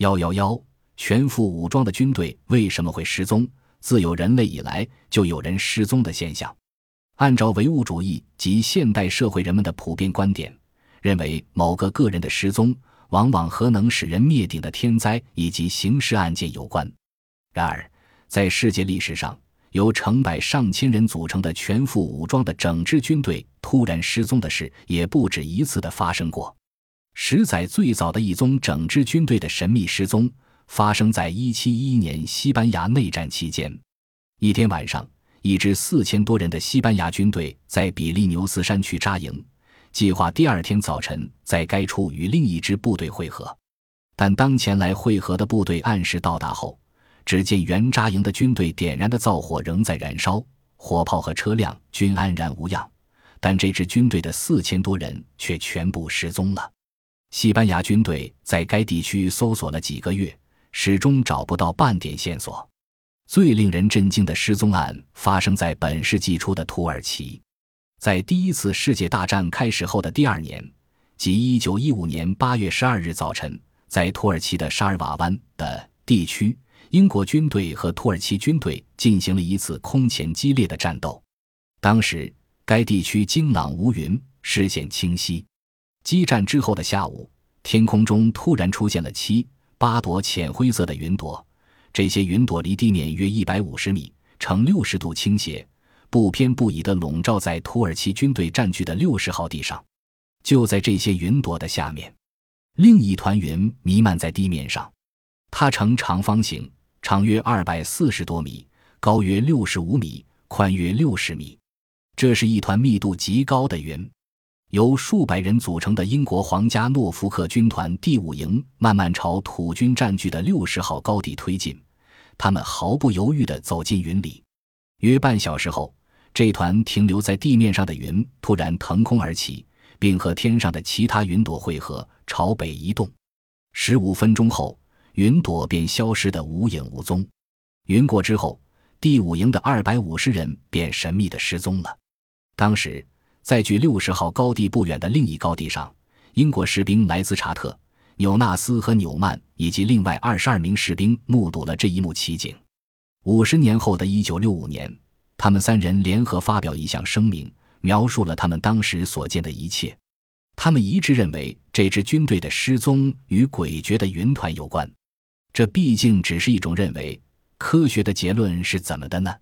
幺幺幺，全副武装的军队为什么会失踪？自有人类以来就有人失踪的现象。按照唯物主义及现代社会人们的普遍观点，认为某个个人的失踪往往和能使人灭顶的天灾以及刑事案件有关。然而，在世界历史上，由成百上千人组成的全副武装的整支军队突然失踪的事也不止一次的发生过。十载最早的一宗整支军队的神秘失踪，发生在1711年西班牙内战期间。一天晚上，一支四千多人的西班牙军队在比利牛斯山区扎营，计划第二天早晨在该处与另一支部队会合。但当前来会合的部队按时到达后，只见原扎营的军队点燃的灶火仍在燃烧，火炮和车辆均安然无恙，但这支军队的四千多人却全部失踪了。西班牙军队在该地区搜索了几个月，始终找不到半点线索。最令人震惊的失踪案发生在本世纪初的土耳其。在第一次世界大战开始后的第二年，即1915年8月12日早晨，在土耳其的沙尔瓦湾的地区，英国军队和土耳其军队进行了一次空前激烈的战斗。当时，该地区晴朗无云，视线清晰。激战之后的下午，天空中突然出现了七八朵浅灰色的云朵，这些云朵离地面约一百五十米，呈六十度倾斜，不偏不倚地笼罩在土耳其军队占据的六十号地上。就在这些云朵的下面，另一团云弥漫在地面上，它呈长方形，长约二百四十多米，高约六十五米，宽约六十米。这是一团密度极高的云。由数百人组成的英国皇家诺福克军团第五营慢慢朝土军占据的六十号高地推进，他们毫不犹豫地走进云里。约半小时后，这团停留在地面上的云突然腾空而起，并和天上的其他云朵汇合，朝北移动。十五分钟后，云朵便消失得无影无踪。云过之后，第五营的二百五十人便神秘地失踪了。当时。在距六十号高地不远的另一高地上，英国士兵莱兹查特、纽纳斯和纽曼以及另外二十二名士兵目睹了这一幕奇景。五十年后的一九六五年，他们三人联合发表一项声明，描述了他们当时所见的一切。他们一致认为，这支军队的失踪与诡谲的云团有关。这毕竟只是一种认为，科学的结论是怎么的呢？